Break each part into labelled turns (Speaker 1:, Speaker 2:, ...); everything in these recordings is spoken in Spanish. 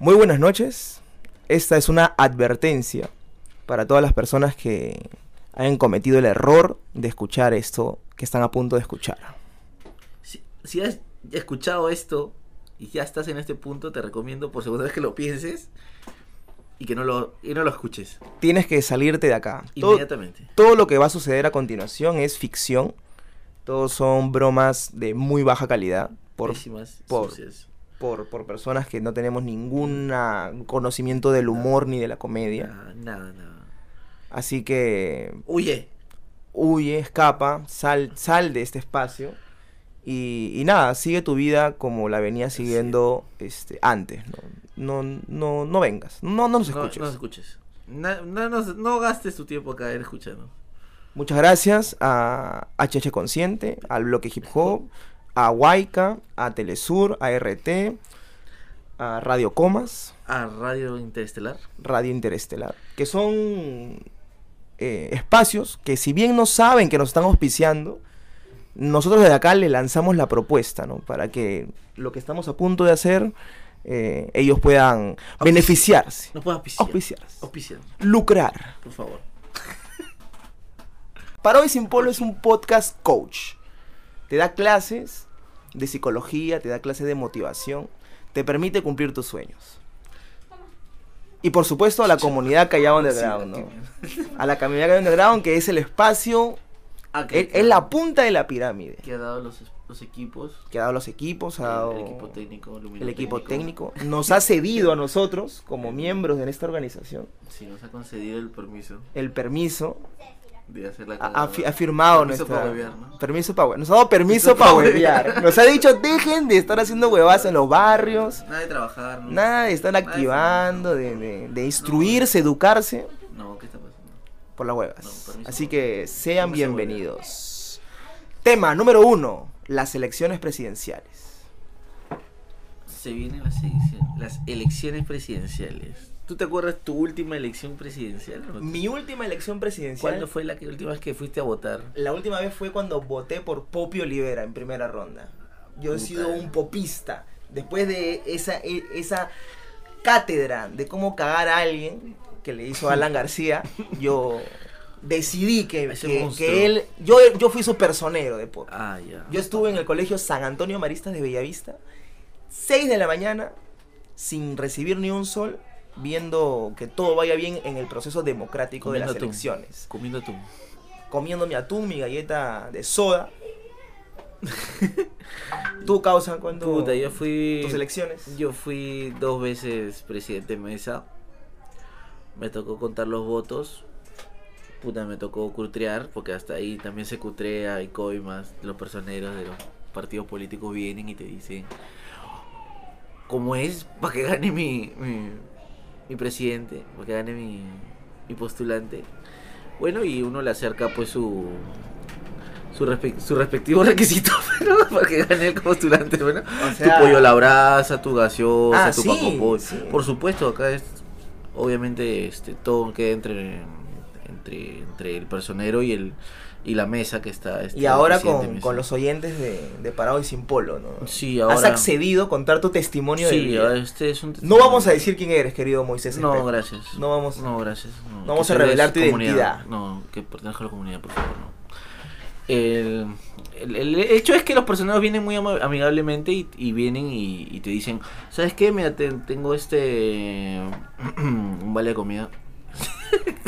Speaker 1: Muy buenas noches. Esta es una advertencia para todas las personas que hayan cometido el error de escuchar esto que están a punto de escuchar.
Speaker 2: Si, si has escuchado esto y ya estás en este punto, te recomiendo por segunda vez que lo pienses y que no lo, y no lo escuches
Speaker 1: Tienes que salirte de acá. Todo,
Speaker 2: inmediatamente.
Speaker 1: todo lo que va a suceder a continuación es ficción. Todos son bromas de muy baja calidad por,
Speaker 2: Pésimas,
Speaker 1: por-
Speaker 2: sucias.
Speaker 1: Por, por personas que no tenemos ningún conocimiento del humor ni de la comedia.
Speaker 2: Nada, nada, nada.
Speaker 1: Así que
Speaker 2: Huye.
Speaker 1: huye, escapa, sal, sal de este espacio y, y nada, sigue tu vida como la
Speaker 2: es.
Speaker 1: siguiendo este, antes. No, no, no, no vengas, no, no nos
Speaker 2: No,
Speaker 1: escuches.
Speaker 2: no nos escuches. No, no gastes tu tiempo acá en escucharnos.
Speaker 1: Muchas gracias a HH Consciente, al Bloque Hip Hop, a Waika, a Telesur, a RT, a Radio Comas,
Speaker 2: A Radio Interestelar.
Speaker 1: Radio Interestelar, que son eh, espacios que si bien no saben que nos están auspiciando, nosotros desde acá le lanzamos la propuesta, ¿no? Para que lo que estamos a punto de hacer, eh, ellos puedan beneficiarse,
Speaker 2: auspiciar.
Speaker 1: auspiciarse,
Speaker 2: Auspiciar,
Speaker 1: lucrar.
Speaker 2: por favor.
Speaker 1: Para hoy sin polo es un podcast coach. Te da clases de psicología, te da clases de motivación, te permite cumplir tus sueños. Y por supuesto a la comunidad Callao Underground, ¿no? A la comunidad Callao Underground que es el espacio,
Speaker 2: Ah,
Speaker 1: es, es la punta de la pirámide.
Speaker 2: que ha dado los, los equipos.
Speaker 1: Que ha dado los equipos, ha dado
Speaker 2: el equipo técnico.
Speaker 1: el equipo técnico, nos ha cedido a nosotros como miembros de esta organización
Speaker 2: Sí, nos ha concedido el permiso
Speaker 1: el permiso
Speaker 2: de hacer la
Speaker 1: ha,
Speaker 2: cagada.
Speaker 1: ha fi- ha firmado
Speaker 2: Permiso
Speaker 1: nuestra
Speaker 2: pa' huevear, ¿no?
Speaker 1: permiso para nos ha dado permiso para
Speaker 2: pa'
Speaker 1: huevear nos ha dicho dejen de estar haciendo huevas en los barrios
Speaker 2: Nada de trabajar, ¿no?
Speaker 1: nada de estar
Speaker 2: Nada
Speaker 1: activando de, de- de instruirse educarse
Speaker 2: No, ¿qué está pasando?
Speaker 1: por las huevas así que sean bienvenidos tema número uno las elecciones presidenciales
Speaker 2: Se vienen las elecciones presidenciales. ¿Tú te acuerdas tu última elección presidencial? no?
Speaker 1: mi última elección presidencial
Speaker 2: ¿Cuándo fue la que- última vez que fuiste a votar?
Speaker 1: La última vez fue cuando voté por Popio Olivera en primera ronda. Yo he sido un popista. Después de esa, e- esa cátedra de cómo cagar a alguien que le hizo Alan García, yo decidí que, que- él... Yo, yo fui su personero de Popio.
Speaker 2: Ah.
Speaker 1: Yo estuve en el colegio San Antonio Maristas de Bellavista, 6 de la mañana, sin recibir ni un sol, viendo que todo vaya bien en el proceso democrático de las
Speaker 2: atún.
Speaker 1: elecciones
Speaker 2: Comiendo atún.
Speaker 1: comiendo mi atún, mi galleta de soda. ¿Tú causa cuando
Speaker 2: Puta, yo fui.
Speaker 1: tus elecciones?
Speaker 2: Yo fui dos veces presidente de mesa. Me tocó contar los votos. Puta, me tocó cutrear, porque hasta ahí también se cutrea y coimas. Los personeros de los partidos políticos vienen y te dicen cómo es para que gane mi, mi, mi presidente, para que gane mi, mi postulante. Bueno, y uno le acerca pues su su, respe- su respectivo requisito ¿no? para que gane el postulante. Bueno,
Speaker 1: O sea-
Speaker 2: tu pollo a la brasa, tu gaseosa,
Speaker 1: Ah,
Speaker 2: tu
Speaker 1: sí.
Speaker 2: Por supuesto, acá es obviamente este todo queda entre entre entre el personero y el y la mesa que está este,
Speaker 1: Y ahora con, con los oyentes de, de Parado y Sin Polo, ¿no?
Speaker 2: Sí,
Speaker 1: Has
Speaker 2: ahora
Speaker 1: accedido a contar tu testimonio de
Speaker 2: Sí,
Speaker 1: vida.
Speaker 2: ahora este es un
Speaker 1: No vamos a decir quién eres, querido Moisés.
Speaker 2: No,
Speaker 1: Espejo.
Speaker 2: gracias.
Speaker 1: No vamos-
Speaker 2: No, gracias. No,
Speaker 1: vamos a revelar tu identidad.
Speaker 2: No, que pertenezca a la comunidad, por favor, no. El, el- el hecho es que los personajes vienen muy amigablemente y, y vienen y, y te dicen, ¿sabes qué? Mira, te- tengo este... un vale de comida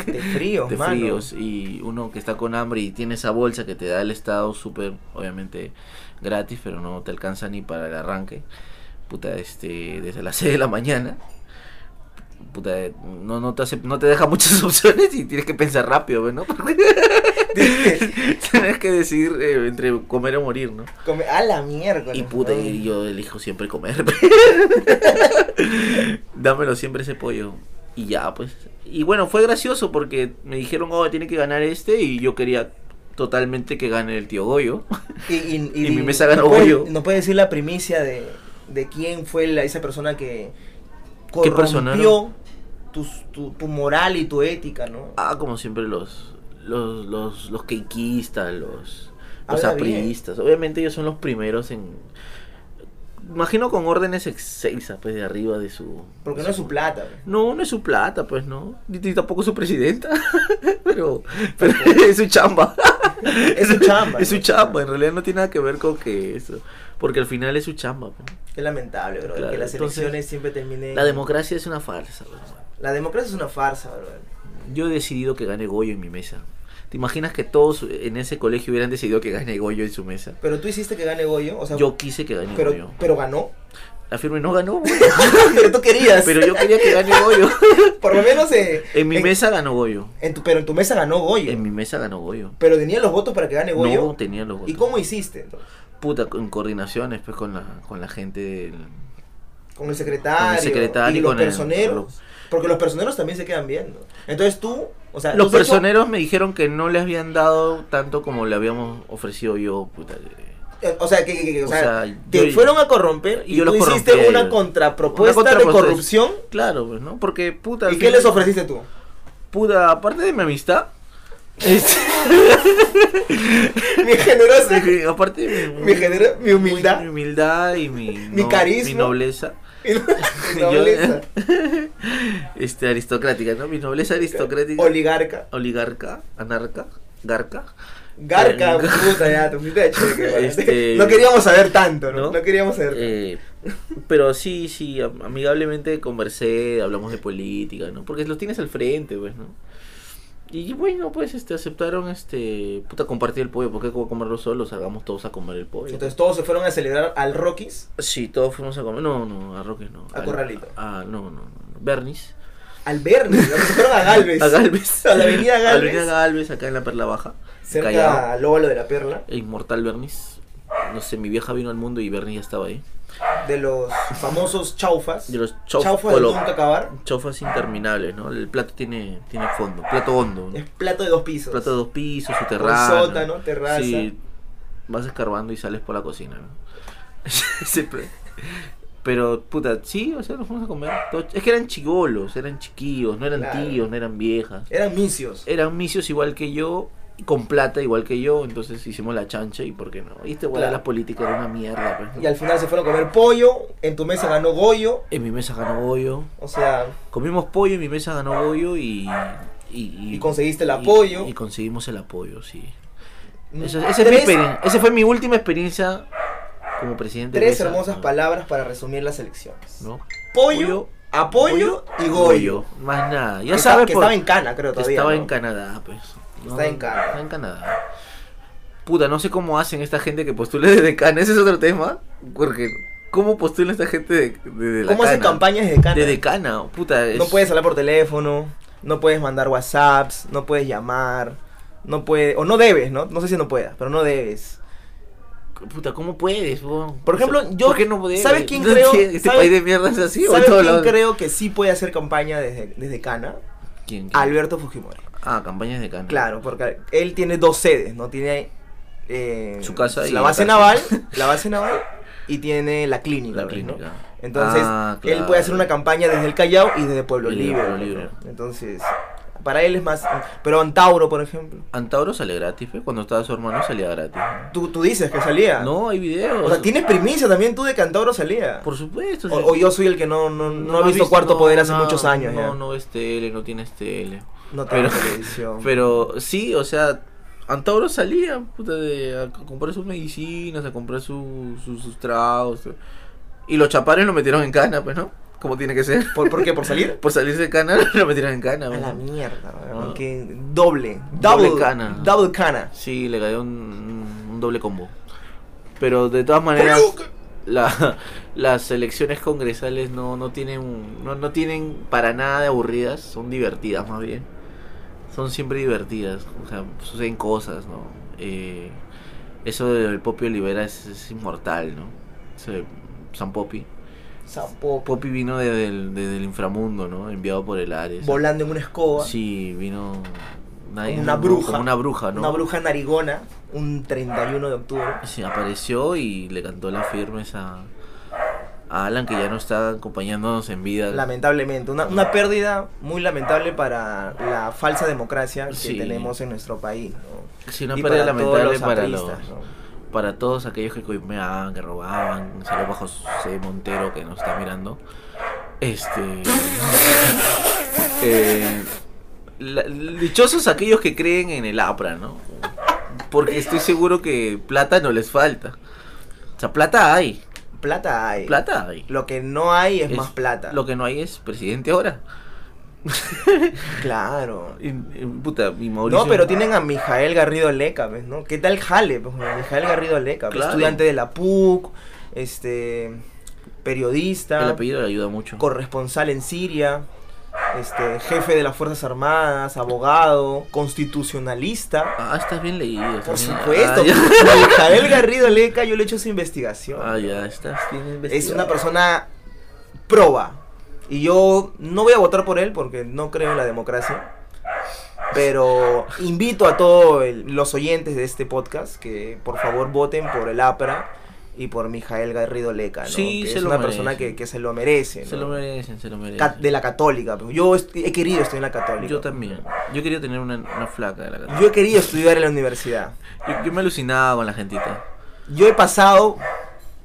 Speaker 1: De frío,
Speaker 2: de
Speaker 1: mano.
Speaker 2: fríos y uno que está con hambre y tiene esa bolsa que te da el Estado súper, obviamente, gratis, pero no te alcanza ni para el arranque. Puta, este, desde las 6 de la mañana. Puta, no, no, te hace, no te deja muchas opciones y tienes que pensar rápido, ¿no? tienes que decidir eh, entre comer o morir, ¿no?
Speaker 1: Come- A la miércoles.
Speaker 2: Y puta, y yo elijo siempre comer. Dámelo siempre ese pollo. Y ya, pues. Y bueno, fue gracioso porque me dijeron, oh, tiene que ganar este. Y yo quería totalmente que gane el tío Goyo.
Speaker 1: Y, y-
Speaker 2: y mi mesa ganó
Speaker 1: ¿nos puede-
Speaker 2: Goyo.
Speaker 1: ¿Nos puede decir la primicia de, de quién fue la- esa persona que
Speaker 2: ¿Qué persona,
Speaker 1: corrompió tus- tu, tu moral y tu ética, ¿no?
Speaker 2: Ah, como siempre, los. Los, los, los los. Los apristas. Obviamente ellos son los primeros en. Imagino con órdenes excelsas, pues, de arriba de su...
Speaker 1: Porque no es su plata. pues.
Speaker 2: No, no es su plata, pues, ¿no? Ni, tampoco su presidenta. pero, pero es su chamba.
Speaker 1: Es su chamba,
Speaker 2: Es su chamba, en realidad no tiene nada que ver con que eso. Porque al final es su chamba. pues.
Speaker 1: Qué lamentable, bro.
Speaker 2: Claro,
Speaker 1: que las
Speaker 2: entonces,
Speaker 1: elecciones siempre terminen.
Speaker 2: La democracia es una farsa, bro.
Speaker 1: La democracia es una farsa, bro.
Speaker 2: Yo he decidido que gane Goyo en mi mesa. ¿Te imaginas que todos en ese colegio hubieran decidido que gane Goyo en su mesa?
Speaker 1: Pero tú hiciste que gane Goyo. O sea,
Speaker 2: Yo quise que gane
Speaker 1: pero,
Speaker 2: Goyo.
Speaker 1: pero ganó.
Speaker 2: La firme no ganó, güey.
Speaker 1: pero tú querías.
Speaker 2: pero yo quería que gane Goyo.
Speaker 1: Por lo menos eh,
Speaker 2: En mi mesa ganó Goyo.
Speaker 1: en tu, pero en tu mesa ganó Goyo.
Speaker 2: En mi mesa ganó Goyo.
Speaker 1: Pero tenía los votos para que gane Goyo.
Speaker 2: No tenía los votos.
Speaker 1: ¿Y cómo hiciste? entonces?
Speaker 2: Puta, en coordinaciones pues con la, con la gente del...
Speaker 1: Con el secretario.
Speaker 2: Con el secretario
Speaker 1: y
Speaker 2: y
Speaker 1: los
Speaker 2: con el-
Speaker 1: personeros.
Speaker 2: los-
Speaker 1: Porque los personeros también se quedan viendo. Entonces tú, o sea,
Speaker 2: Los
Speaker 1: hecho-
Speaker 2: personeros me dijeron que no les habían dado tanto como le habíamos ofrecido yo, puta. eh,
Speaker 1: o sea, que, que- que- o sea,
Speaker 2: sea,
Speaker 1: te
Speaker 2: yo-
Speaker 1: fueron a corromper y,
Speaker 2: yo
Speaker 1: tú hiciste una contrapropuesta
Speaker 2: Una
Speaker 1: de
Speaker 2: contrapropuesta.
Speaker 1: corrupción.
Speaker 2: Claro, pues, ¿no? Porque, puta...
Speaker 1: ¿Y qué les ofreciste tú?
Speaker 2: Puta, aparte de mi amistad... este,
Speaker 1: Mi generosa,
Speaker 2: aparte de mi,
Speaker 1: mi, genero- mi humildad,
Speaker 2: mi humildad y mi,
Speaker 1: Mi carisma.
Speaker 2: mi nobleza.
Speaker 1: nobleza,
Speaker 2: este, aristocrática, ¿no? Mi nobleza aristocrática.
Speaker 1: oligarca,
Speaker 2: oligarca, anarca, garca.
Speaker 1: garca,
Speaker 2: Eh,
Speaker 1: puta, ya, te fuiste de cheque, man.
Speaker 2: Este-
Speaker 1: No queríamos saber tanto, ¿no?
Speaker 2: ¿no?
Speaker 1: No, queríamos saber.
Speaker 2: Eh, pero sí, sí, am- amigablemente conversé, hablamos de política, ¿no? Porque los tienes al frente, pues, ¿no? Y bueno, pues, este, aceptaron, este, puta, compartir el pollo, porque como comerlo solos, hagamos todos a comer el pollo.
Speaker 1: Entonces todos se fueron a celebrar al Rockies,
Speaker 2: sí, todos fuimos a comer, no, no, a Roques no.
Speaker 1: A
Speaker 2: Al-
Speaker 1: Corralito.
Speaker 2: Ah, no, no, no, Bernis.
Speaker 1: al Bernie, se fueron a Galvez.
Speaker 2: A Galvez.
Speaker 1: A la avenida
Speaker 2: A la
Speaker 1: Galvez.
Speaker 2: avenida Galvez, acá en la Perla Baja.
Speaker 1: cerca al óvalo de la Perla,
Speaker 2: El inmortal Bernis. No sé, mi vieja vino al mundo y Bernis ya estaba ahí.
Speaker 1: de los famosos chaufas.
Speaker 2: De los chauf-
Speaker 1: chaufas de nunca acabar.
Speaker 2: Chofas interminables, ¿no? El plato tiene, tiene fondo, plato hondo. ¿no?
Speaker 1: Es plato de dos pisos.
Speaker 2: Plato de dos pisos, su
Speaker 1: Con
Speaker 2: terraza.
Speaker 1: sótano, terraza.
Speaker 2: Sí, vas escarbando y sales por la cocina, ¿no? Pero, puta, sí, o sea, nos fuimos a comer. Es que eran chigolos, eran chiquillos, no eran
Speaker 1: Claro.
Speaker 2: tíos, no eran viejas.
Speaker 1: Eran misios.
Speaker 2: Eran misios igual que yo, con plata igual que yo, entonces hicimos la chancha y por qué no. Y este igual
Speaker 1: Claro.
Speaker 2: la política era una mierda, pues, ¿no?
Speaker 1: Y al final se fueron a comer pollo. En tu mesa ganó Goyo.
Speaker 2: En mi mesa ganó Goyo.
Speaker 1: O sea,
Speaker 2: Comimos pollo, en mi mesa ganó Goyo y... Y,
Speaker 1: Y conseguiste el apoyo.
Speaker 2: Y, conseguimos el apoyo, sí.
Speaker 1: mm,
Speaker 2: Esa, esa es mi esa fue mi última experiencia como presidente. de
Speaker 1: tres
Speaker 2: mesa,
Speaker 1: hermosas
Speaker 2: ¿no?
Speaker 1: palabras para resumir las elecciones.
Speaker 2: ¿no?
Speaker 1: Pollo, apoyo y Goyo.
Speaker 2: Más nada. Ya
Speaker 1: Que
Speaker 2: sabes
Speaker 1: que
Speaker 2: por-
Speaker 1: estaba en Cana, creo
Speaker 2: que
Speaker 1: todavía.
Speaker 2: estaba
Speaker 1: ¿no?
Speaker 2: en Canadá, pues. ¿No?
Speaker 1: Está en Canadá.
Speaker 2: Está en Canadá. Puta, no sé cómo hacen esta gente que postula desde Cana. Ese es otro tema. Porque, ¿cómo postula esta gente de, de, de la
Speaker 1: ¿Cómo hacen
Speaker 2: Cana?
Speaker 1: campañas desde Cana?
Speaker 2: Desde Cana, puta. es-
Speaker 1: No puedes hablar por teléfono, no puedes mandar WhatsApps, no puedes llamar, no puedes, o no debes, ¿no? No sé si no puedas, pero no debes.
Speaker 2: Puta, ¿cómo puedes? weón?
Speaker 1: Por ejemplo,
Speaker 2: O sea,
Speaker 1: yo-
Speaker 2: ¿Por qué no puedes?
Speaker 1: ¿sabes quién creo-
Speaker 2: ¿Este
Speaker 1: sabes-
Speaker 2: país de mierda es así? o en
Speaker 1: ¿Sabes
Speaker 2: todos
Speaker 1: quién
Speaker 2: lados?
Speaker 1: creo que sí puede hacer campaña desde, desde Cana?
Speaker 2: ¿Quién, quién?
Speaker 1: Alberto Fujimori.
Speaker 2: Ah, campañas de Cana.
Speaker 1: Claro, porque él tiene dos sedes, ¿no? Tiene eh,
Speaker 2: Su casa y
Speaker 1: la base naval, la base naval y tiene la clínica.
Speaker 2: La
Speaker 1: ¿no?
Speaker 2: clínica.
Speaker 1: Entonces,
Speaker 2: Ah,
Speaker 1: él puede hacer una campaña desde el Callao y desde Pueblo
Speaker 2: Y
Speaker 1: Libre.
Speaker 2: Pueblo
Speaker 1: ¿no? Entonces, para él es más... Pero Antauro, por ejemplo.
Speaker 2: Antauro sale gratis, ¿ve? Cuando estaba su hermano salía gratis.
Speaker 1: Tú, tú dices que salía.
Speaker 2: No, hay videos.
Speaker 1: O sea, tienes primicia también tú de que Antauro salía.
Speaker 2: Por supuesto.
Speaker 1: o,
Speaker 2: sí.
Speaker 1: o yo soy el que no, no, no, he visto Cuarto
Speaker 2: no,
Speaker 1: Poder hace
Speaker 2: no,
Speaker 1: muchos años
Speaker 2: No,
Speaker 1: ya.
Speaker 2: no ves tele, no tienes tele.
Speaker 1: No tengo
Speaker 2: pero-
Speaker 1: televisión.
Speaker 2: Pero sí, o sea, Antauro salía puta, de, a comprar sus medicinas, a comprar su- su- sus tragos. Y los chapares lo metieron en cana, pues, ¿no? Como tiene que ser.
Speaker 1: ¿Por, por qué? ¿Por salir?
Speaker 2: Por salirse de cana, lo metieron en cana.
Speaker 1: A
Speaker 2: pues,
Speaker 1: la
Speaker 2: ¿no?
Speaker 1: mierda, weón,
Speaker 2: Ah.
Speaker 1: que doble.
Speaker 2: Doble
Speaker 1: Double
Speaker 2: cana.
Speaker 1: Double cana.
Speaker 2: Sí, le cayó un, un doble combo. Pero de todas maneras, la- las elecciones congresales no, no tienen no, no tienen para nada de aburridas, son divertidas más bien. Son siempre divertidas, o sea, suceden cosas, ¿no? Eh, eso del Poppy Olivera es, es inmortal, ¿no? Ese San Poppy.
Speaker 1: Sapo.
Speaker 2: Poppy vino desde el, desde el inframundo, ¿no? Enviado por el Ares.
Speaker 1: Volando en una escoba.
Speaker 2: Sí, vino...
Speaker 1: Como una bruja.
Speaker 2: Como una bruja, ¿no?
Speaker 1: Una bruja narigona. Un 31 de octubre.
Speaker 2: Sí, apareció y le cantó las firmes a, a Alan, que ya no está acompañándonos en vida.
Speaker 1: Lamentablemente. Una, una pérdida muy lamentable para la falsa democracia que
Speaker 2: Sí.
Speaker 1: tenemos en nuestro país. ¿no?
Speaker 2: Sí, una
Speaker 1: Y
Speaker 2: pérdida
Speaker 1: para
Speaker 2: lamentable
Speaker 1: los
Speaker 2: para los, para todos aquellos que coimeaban, que robaban, saludos bajo C. Montero que nos está mirando. Este. eh, la- dichosos aquellos que creen en el APRA, ¿no? Porque estoy seguro que plata no les falta. O sea, plata hay.
Speaker 1: Plata hay.
Speaker 2: Plata hay.
Speaker 1: Lo que no hay es,
Speaker 2: Es-
Speaker 1: más plata.
Speaker 2: Lo que no hay es presidente ahora.
Speaker 1: Claro.
Speaker 2: Y- y, puta, mi Mauricio.
Speaker 1: No, pero tienen a Mijael Garrido Leca, ¿ves? ¿no? ¿Qué tal jale? Pues, Mijael Garrido Leca, pues,
Speaker 2: Claro.
Speaker 1: estudiante de la PUC, este,
Speaker 2: El
Speaker 1: periodista,
Speaker 2: apellido le ayuda mucho.
Speaker 1: corresponsal en Siria, este, jefe de las Fuerzas Armadas, abogado, constitucionalista.
Speaker 2: Ah, estás bien leído.
Speaker 1: Por
Speaker 2: bien-
Speaker 1: supuesto,
Speaker 2: Ah,
Speaker 1: Garrido Leca, yo le he hecho su investigación.
Speaker 2: Ah, ya, estás bien
Speaker 1: es
Speaker 2: investigado.
Speaker 1: una persona proba. Y yo no voy a votar por él porque no creo en la democracia. Pero invito a todos los oyentes de este podcast que por favor voten por el APRA y por Mijael Garrido Leca, ¿no?
Speaker 2: Sí,
Speaker 1: que
Speaker 2: se
Speaker 1: es
Speaker 2: lo
Speaker 1: una persona que, que se lo merece.
Speaker 2: Se lo merecen, se lo merecen.
Speaker 1: Ca- de la católica. pues. Yo he querido estudiar en la católica.
Speaker 2: Yo también. Yo quería tener una, una flaca de la casa.
Speaker 1: Yo he querido estudiar en la universidad.
Speaker 2: Yo, yo me alucinaba con la gentita.
Speaker 1: Yo he pasado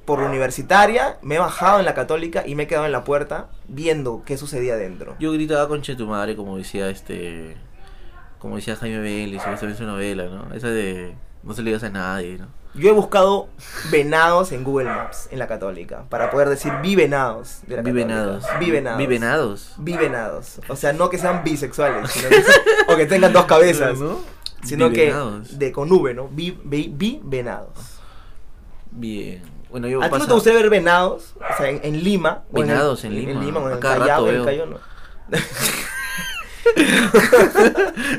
Speaker 1: por la universitaria, me he bajado en la católica y me he quedado en la puerta viendo qué sucedía dentro.
Speaker 2: Yo gritaba con tu madre como decía este. Como decía Jaime Vélez, en su novela, ¿no? Esa de. No se le digas a nadie, ¿no?
Speaker 1: Yo he buscado venados en Google Maps en la católica para poder decir vi venados de la
Speaker 2: Vi venados.
Speaker 1: Vi venados.
Speaker 2: Vi venados.
Speaker 1: Vi venados. O sea, no que sean bisexuales, sino que sean- o que tengan dos cabezas,
Speaker 2: ¿No?
Speaker 1: sino que de con V, ¿no? Vi, vi, vi venados.
Speaker 2: Bien. Bueno, yo
Speaker 1: ¿A ti no te gustaría ver venados? O sea, en, en Lima. en
Speaker 2: Venados en Lima.
Speaker 1: En Lima o en
Speaker 2: A
Speaker 1: el
Speaker 2: cada
Speaker 1: Callao,
Speaker 2: rato
Speaker 1: en no.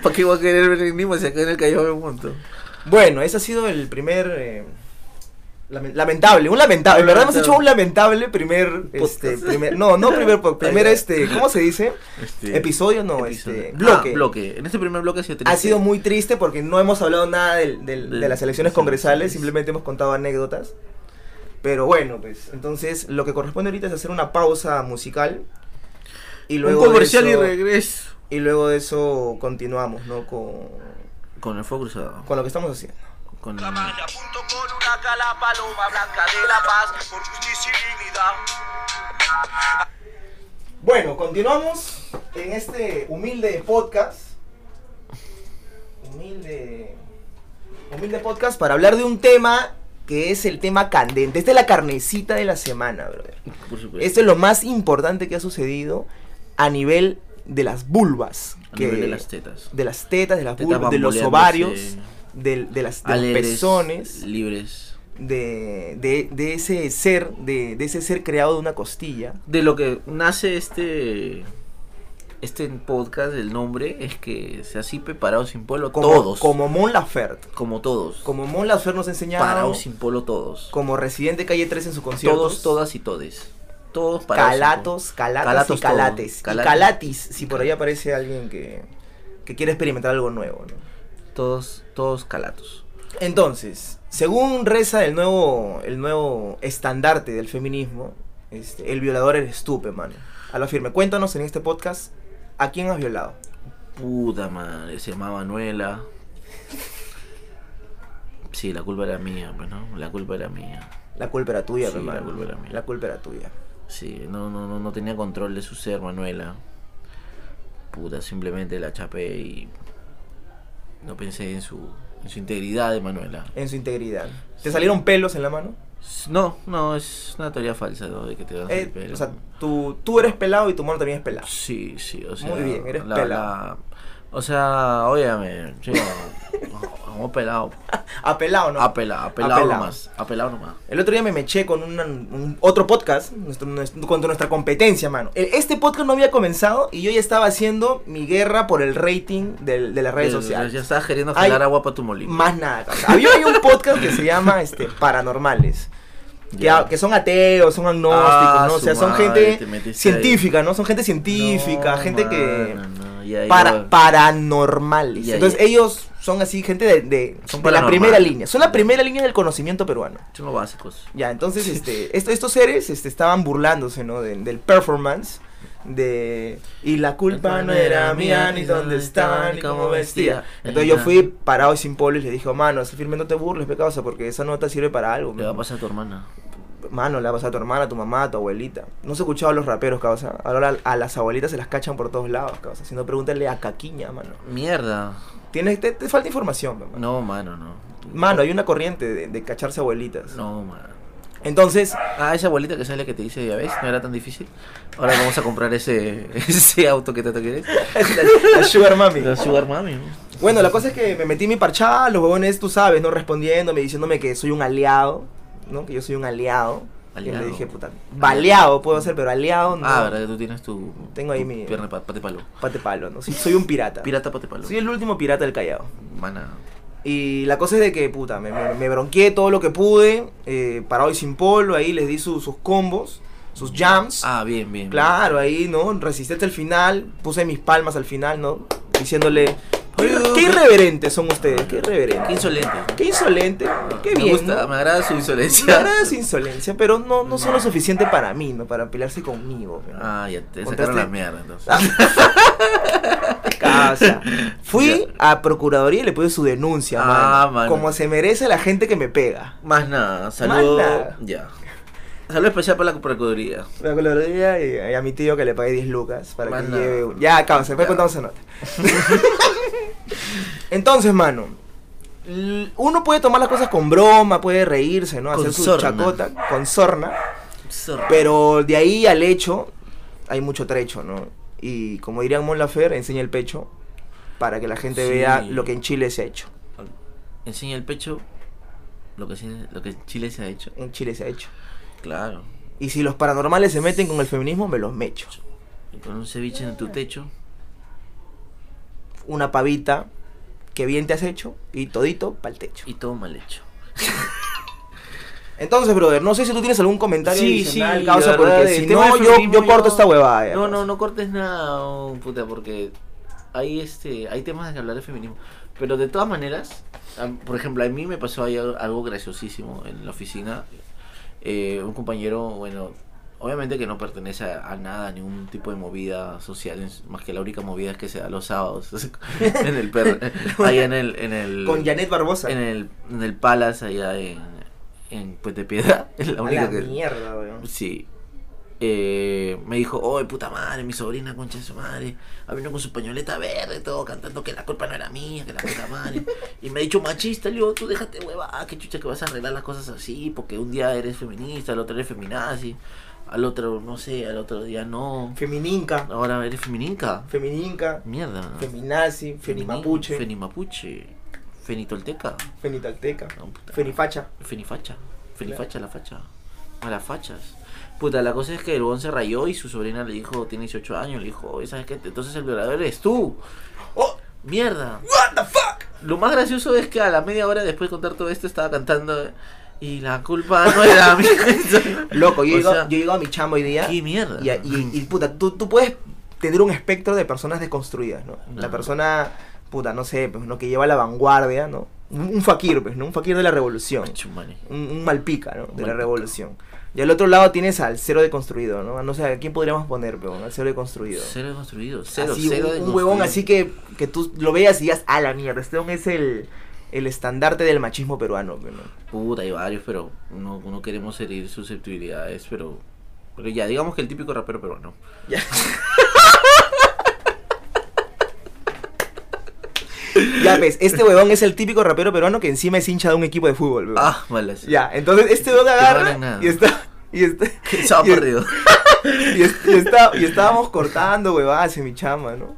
Speaker 2: ¿Para qué voy a querer ver en Lima si acá en el Callao me monto?
Speaker 1: Bueno, ese ha sido el primer. eh, lame- lamentable, un lamentable. En verdad hemos hecho un lamentable primer. Este,
Speaker 2: Podcast.
Speaker 1: primer no, no primer. po- Primer, este. ¿Cómo se dice?
Speaker 2: Este,
Speaker 1: Episodio, no,
Speaker 2: episodio.
Speaker 1: este. Bloque.
Speaker 2: Ah, bloque. En este primer bloque ha sido triste.
Speaker 1: Ha sido muy triste porque no hemos hablado nada del- del- de,
Speaker 2: De-
Speaker 1: las elecciones congresales,
Speaker 2: sí.
Speaker 1: simplemente hemos contado anécdotas. Pero bueno, pues entonces lo que corresponde ahorita es hacer una pausa musical. Y luego
Speaker 2: un comercial y
Speaker 1: eso,
Speaker 2: regreso.
Speaker 1: y luego de eso continuamos, ¿no? Con,
Speaker 2: Con el fuego cruzado.
Speaker 1: con lo que estamos haciendo.
Speaker 2: Con el...
Speaker 3: Con una cala paloma blanca de la paz por justicia y dignidad.
Speaker 1: Bueno, continuamos en este humilde podcast. Humilde. Humilde podcast para hablar de un tema que es el tema candente. Esta es la carnecita de la semana, brother.
Speaker 2: Por supuesto.
Speaker 1: Esto es lo más importante que ha sucedido a nivel de las vulvas.
Speaker 2: A
Speaker 1: que-
Speaker 2: nivel de las tetas.
Speaker 1: de las tetas, de las vulvas, de los ovarios, de, las, de los pezones,
Speaker 2: libres.
Speaker 1: de, de, de ese ser, de, de ese ser creado de una costilla.
Speaker 2: De lo que nace este este podcast, el nombre es que sea así preparado sin polo
Speaker 1: Como,
Speaker 2: todos.
Speaker 1: Como Mon Laferte.
Speaker 2: como todos.
Speaker 1: Como Mon Laferte nos ha enseñado.
Speaker 2: parados sin polo todos.
Speaker 1: Como Residente Calle 3 en su concierto.
Speaker 2: Todos, todas y todes. Todos sin
Speaker 1: Calatos, calatas
Speaker 2: Calatos
Speaker 1: y
Speaker 2: todo.
Speaker 1: calates. Y
Speaker 2: Calates.
Speaker 1: calatis, si por ahí aparece alguien que, que quiere experimentar algo nuevo.
Speaker 2: Todos, todos calatos.
Speaker 1: Entonces, según reza el nuevo, el nuevo estandarte del feminismo, este, el violador eres tú, mano. A lo firme. Cuéntanos en este podcast a quién has violado.
Speaker 2: Puta madre, se llama Manuela. Sí, la culpa era mía, pues no, la culpa era mía.
Speaker 1: La culpa era tuya,
Speaker 2: Sí, la culpa era mía.
Speaker 1: La culpa era tuya.
Speaker 2: Sí, no, no, no, no tenía control de su ser, Manuela. Puta, simplemente la chapé y no pensé en su, en su integridad de Manuela.
Speaker 1: En su integridad. ¿Te salieron pelos en la mano?
Speaker 2: No, no, es una teoría falsa ¿no? de que te vas a
Speaker 1: Eh,
Speaker 2: salir pelo.
Speaker 1: o sea, tú, tú eres pelado y tu mano también es pelado.
Speaker 2: Sí, sí, o sea.
Speaker 1: Muy bien, eres
Speaker 2: la-
Speaker 1: pelado.
Speaker 2: la- o sea, óyame, sí, pelado.
Speaker 1: Apelado, ¿no?
Speaker 2: Apelado, apelado
Speaker 1: Apelado.
Speaker 2: nomás. Apelado nomás.
Speaker 1: El otro día me meché con una- un otro podcast, nuestro, nuestro- contra nuestra competencia, mano. El- Este podcast no había comenzado y yo ya estaba haciendo mi guerra por el rating del- de las redes sociales.
Speaker 2: Ya estás queriendo jalar agua para tu molino.
Speaker 1: Más nada. causa. Había un podcast que se llama este, Paranormales. Que,
Speaker 2: Ya.
Speaker 1: a- que son ateos, son agnósticos,
Speaker 2: Ah,
Speaker 1: ¿no? O sea, son
Speaker 2: madre,
Speaker 1: gente científica, ¿no? Son gente científica,
Speaker 2: No,
Speaker 1: gente que...
Speaker 2: no,
Speaker 1: Para,
Speaker 2: ya.
Speaker 1: paranormales.
Speaker 2: Ya,
Speaker 1: Entonces
Speaker 2: ya.
Speaker 1: ellos son así, gente de, de,
Speaker 2: Son
Speaker 1: de la primera línea. Son la primera línea del conocimiento peruano.
Speaker 2: Son los básicos.
Speaker 1: Ya, entonces este, esto- estos seres este, estaban burlándose, ¿no? de- del performance de y la culpa no era mía ni dónde estaba ni cómo vestía entonces yo fui parado y sin polo y le dije oh, mano ese firme no te burles pe causa porque esa nota sirve para algo
Speaker 2: Le va a pasar a tu hermana.
Speaker 1: mano le va a pasar a tu hermana a tu mamá a tu abuelita no se escuchaba a los raperos causa ahora a las abuelitas se las cachan por todos lados causa si no pregúntale a Caquiña mano
Speaker 2: Mierda.
Speaker 1: Tienes, te, te falta información mano.
Speaker 2: No, mano, no.
Speaker 1: mano hay una corriente de, de cacharse abuelitas
Speaker 2: No, mano.
Speaker 1: entonces
Speaker 2: Ah, esa abuelita que sale que te dice, ya ves, no era tan difícil. Ahora vamos a comprar ese, ese auto que tanto quieres.
Speaker 1: la sugar mami
Speaker 2: La Sugar Mami. ¿no?
Speaker 1: Bueno, la cosa es que me metí en mi parchada, los huevones, tú sabes, ¿no? Respondiéndome, diciéndome que soy un aliado, ¿no? Que yo soy un aliado. Y
Speaker 2: Aliado.
Speaker 1: le dije, puta, baleado puedo ser, pero aliado no.
Speaker 2: Ah, verdad tú tienes tu.
Speaker 1: Tengo ahí
Speaker 2: tu
Speaker 1: mi-
Speaker 2: Pierna pa- pate palo.
Speaker 1: Pate palo, ¿no? Sí, soy un pirata.
Speaker 2: Pirata pate palo.
Speaker 1: Soy el último pirata del Callao.
Speaker 2: Mana.
Speaker 1: Y la cosa es de que, puta, me, me, me bronqueé todo lo que pude, eh, parado y sin polo, ahí les di su- sus combos, sus jams.
Speaker 2: Ah, bien, bien.
Speaker 1: Claro, ahí, ¿no? Resistí hasta el final, puse mis palmas al final, ¿no? Diciéndole, ¿qué, qué irreverentes son ustedes? ¿Qué
Speaker 2: bien. Qué
Speaker 1: irreverentes?
Speaker 2: insolente.
Speaker 1: Qué insolente, qué
Speaker 2: me
Speaker 1: bien,
Speaker 2: gusta,
Speaker 1: ¿no?
Speaker 2: me agrada su
Speaker 1: Me
Speaker 2: insolencia.
Speaker 1: agrada su insolencia, pero no, no son lo suficiente para mí, ¿no? Para pelearse conmigo. ¿no?
Speaker 2: Ah, ya te sacaron la mierda entonces.
Speaker 1: Casa. Fui a Procuraduría y le puse su denuncia,
Speaker 2: Ah.
Speaker 1: Como se merece la gente que me pega.
Speaker 2: Más nada, saludo.
Speaker 1: nada.
Speaker 2: Ya. Saludo especial para la Procuraduría.
Speaker 1: La Procuraduría y, y a mi tío que le pagué 10 lucas para que lleve... un- Ya, causa, después
Speaker 2: Ya.
Speaker 1: contamos esa nota. Entonces, mano, uno puede tomar las cosas con broma, puede reírse, ¿no?
Speaker 2: Con
Speaker 1: Hacer su
Speaker 2: sorna.
Speaker 1: chacota con sorna.
Speaker 2: Zorra.
Speaker 1: Pero de ahí al hecho hay mucho trecho, ¿no? Y como dirían Mon Lafer, enseña el pecho para que la gente
Speaker 2: Sí.
Speaker 1: vea lo que en Chile se ha hecho.
Speaker 2: Enseña el pecho lo que, se- lo que en Chile se ha hecho.
Speaker 1: En Chile se ha hecho.
Speaker 2: Claro.
Speaker 1: Y si los paranormales se meten con el feminismo, me los mecho.
Speaker 2: Y con un ceviche en tu techo.
Speaker 1: Una pavita que bien te has hecho y todito para el techo.
Speaker 2: Y todo mal hecho.
Speaker 1: Entonces, brother, no sé si tú tienes algún comentario
Speaker 2: Sí,
Speaker 1: adicional,
Speaker 2: sí,
Speaker 1: causa,
Speaker 2: verdad,
Speaker 1: porque si no, yo, yo corto
Speaker 2: yo-
Speaker 1: esta huevada. ya,
Speaker 2: No, no, no cortes nada, oh, puta, porque hay este, hay temas de que hablar de feminismo. Pero de todas maneras, por ejemplo, a mí me pasó ahí algo graciosísimo en la oficina. Eh, un compañero, bueno, obviamente que no pertenece a, a nada, a ningún tipo de movida social, más que la única movida es que se da los sábados en el per, allá en el, en el
Speaker 1: Con Janet Barbosa.
Speaker 2: en el, en el Palace allá en, en Puente Piedra. Es la
Speaker 1: A
Speaker 2: única
Speaker 1: la
Speaker 2: que.
Speaker 1: mierda, weón.
Speaker 2: Sí. Eh, me dijo, oh, puta madre, mi sobrina, concha de su madre, ha venido con su pañoleta verde, todo cantando que la culpa no era mía, que la puta madre. Y me ha dicho machista, le digo, tú déjate hueva, que chucha que vas a arreglar las cosas así, porque un día eres feminista, al otro eres feminazi, al otro, no sé, al otro día no.
Speaker 1: Femininca.
Speaker 2: Ahora eres femininca.
Speaker 1: Femininca.
Speaker 2: Mierda.
Speaker 1: Feminazi. Fenimapuche.
Speaker 2: Fenimapuche. Fenitolteca. No, puta.
Speaker 1: Fenifacha.
Speaker 2: Fenifacha. Fenifacha, la facha. A las fachas. Puta, la cosa es que el bon se rayó y su sobrina le dijo, tiene 18 años, le dijo, "Oye, ¿sabes qué? Entonces el violador eres tú.
Speaker 1: ¡Oh!
Speaker 2: Mierda.
Speaker 1: ¿What the fuck?
Speaker 2: Lo más gracioso es que a la media hora después de contar todo esto estaba cantando y la culpa no era mía.
Speaker 1: Loco, yo, llego,
Speaker 2: sea,
Speaker 1: yo llego a mi chamo hoy día.
Speaker 2: ¿Qué mierda?
Speaker 1: Y, y, y, puta, tú, tú puedes tener un espectro de personas desconstruidas, ¿no? La persona, puta, no sé, pues, ¿no? Que lleva la vanguardia, ¿no? Un, un fakir, pues, ¿no? Un fakir de la revolución. Un, un malpica, ¿no? De la revolución. Y al otro lado tienes al cero deconstruido, ¿no? No sé, ¿a quién podríamos poner, peón? Al cero deconstruido.
Speaker 2: Cero construido. Cero,
Speaker 1: Así,
Speaker 2: cero
Speaker 1: un,
Speaker 2: de
Speaker 1: un huevón
Speaker 2: construido.
Speaker 1: así que, que tú lo veas y digas, a la mierda, este es el, el estandarte del machismo peruano, ¿no?
Speaker 2: Puta, hay varios, pero no, no queremos herir susceptibilidades, pero... Pero ya, digamos que el típico rapero peruano.
Speaker 1: Ya. ya ves, este huevón es el típico rapero peruano que encima es hincha de un equipo de fútbol, huevón.
Speaker 2: Ah, vale. sí.
Speaker 1: Ya, entonces este huevón agarra
Speaker 2: nada.
Speaker 1: y está... Y está, y,
Speaker 2: perdido.
Speaker 1: y, y está- y estábamos cortando huevadas en mi chama, ¿no?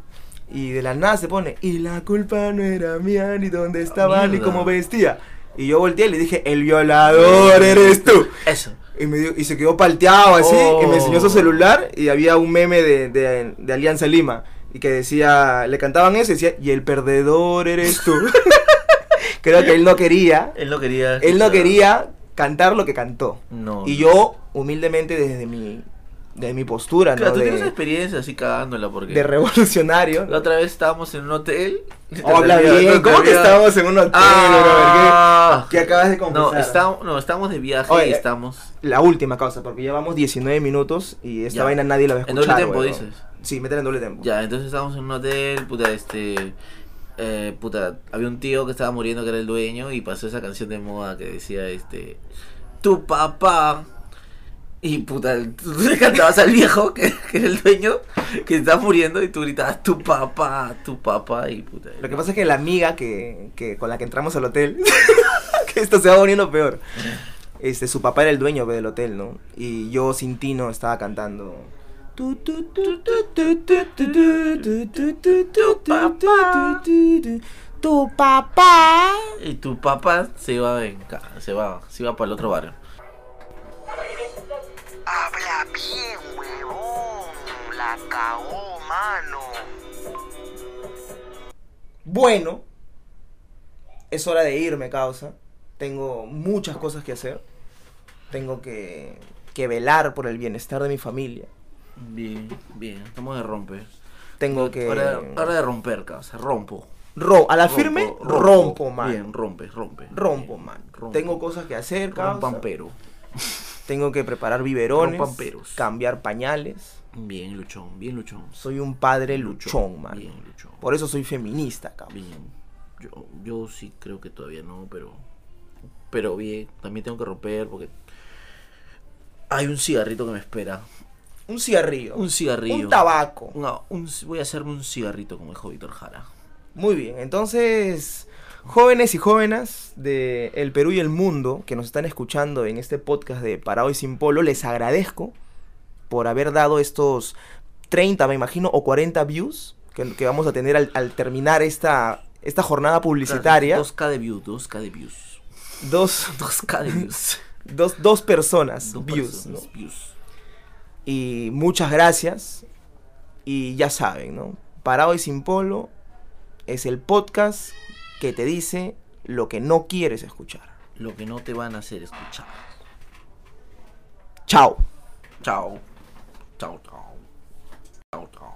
Speaker 1: Y de la nada se pone, y la culpa no era mía, ni dónde estaba, ni cómo vestía. Y yo volteé y le dije, el violador eres tú.
Speaker 2: Eso.
Speaker 1: Y, me dio- y se quedó palteado así y me enseñó su
Speaker 2: Oh.
Speaker 1: celular y había un meme de, de- de Alianza Lima y que decía, le cantaban eso y decía, y el perdedor eres tú. Creo que él no quería,
Speaker 2: Él no quería.
Speaker 1: él no quería cantar lo que cantó.
Speaker 2: No.
Speaker 1: Y
Speaker 2: no.
Speaker 1: yo, humildemente desde mi de mi postura,
Speaker 2: Claro,
Speaker 1: ¿no?
Speaker 2: tú tienes
Speaker 1: De,
Speaker 2: experiencia así cagándola porque...
Speaker 1: de revolucionario.
Speaker 2: La otra vez estábamos en un hotel.
Speaker 1: Habla
Speaker 2: Te olvidas,
Speaker 1: bien, ¿cómo que estábamos en un hotel,
Speaker 2: Ah.
Speaker 1: ¿Qué, qué acabas de confesar?
Speaker 2: No, estamos, no, estamos de viaje
Speaker 1: Oye,
Speaker 2: y estamos...
Speaker 1: La última causa, porque llevamos 19 minutos y esta
Speaker 2: Ya.
Speaker 1: vaina nadie la va a
Speaker 2: En doble
Speaker 1: weón.
Speaker 2: dices.
Speaker 1: Sí, meter en doble tempo.
Speaker 2: Ya, entonces estábamos en un hotel, puta, este... eh, puta, había un tío que estaba muriendo que era el dueño y pasó esa canción de moda que decía, este... Tu papá... Y puta, tú le cantabas al viejo que, que era el dueño que estaba muriendo y tú gritabas tu papá, tu papá y puta.
Speaker 1: Lo que pasa es que la amiga que, que con la que entramos al hotel, que esto se va poniendo peor, este, su papá era el dueño del hotel, ¿no? Y yo sin Tino estaba cantando. Tu
Speaker 2: papá. Y tu papá se va a se va, se va para el otro barrio.
Speaker 3: Habla bien, huevón. La cagó, mano.
Speaker 1: Bueno, es hora de irme, causa. Tengo muchas cosas que hacer. Tengo que velar por el bienestar de mi familia
Speaker 2: Bien, bien, estamos de romper.
Speaker 1: Tengo que...
Speaker 2: Hora, hora de romper, casa, rompo.
Speaker 1: Ro- a la
Speaker 2: Rompo,
Speaker 1: firme, rompo, man.
Speaker 2: Bien, rompe, rompe.
Speaker 1: Rompo,
Speaker 2: Bien,
Speaker 1: man.
Speaker 2: rompo.
Speaker 1: Tengo cosas que hacer, causa.
Speaker 2: Rompampero.
Speaker 1: Tengo que preparar biberones,
Speaker 2: Rompamperos.
Speaker 1: cambiar pañales.
Speaker 2: Bien, luchón, bien luchón.
Speaker 1: Soy un padre luchón, man.
Speaker 2: Bien, luchón.
Speaker 1: Por eso soy feminista, cabrón.
Speaker 2: Bien. Yo, yo sí creo que todavía no, pero. Pero bien, también tengo que romper porque. Hay un cigarrito que me espera.
Speaker 1: Un cigarrillo.
Speaker 2: Un cigarrillo.
Speaker 1: Un tabaco.
Speaker 2: No, un- voy a hacerme un cigarrito como dijo Víctor Jara.
Speaker 1: Muy bien, entonces, jóvenes y jóvenes de el Perú y el mundo que nos están escuchando en este podcast de Parado y Sin Polo, les agradezco por haber dado estos 30, me imagino, o 40 views que, que vamos a tener al, al terminar esta, esta jornada publicitaria.
Speaker 2: 2K de views, 2K de views.
Speaker 1: Dos,
Speaker 2: 2K de views.
Speaker 1: dos, dos personas,
Speaker 2: Dos
Speaker 1: views,
Speaker 2: personas,
Speaker 1: ¿no?
Speaker 2: views.
Speaker 1: Y muchas gracias. Y ya saben, ¿no? Parado y sin polo es el podcast que te dice lo que no quieres escuchar.
Speaker 2: Lo que no te van a hacer escuchar.
Speaker 1: Chao.
Speaker 2: Chao. Chao, chao. Chao, chao.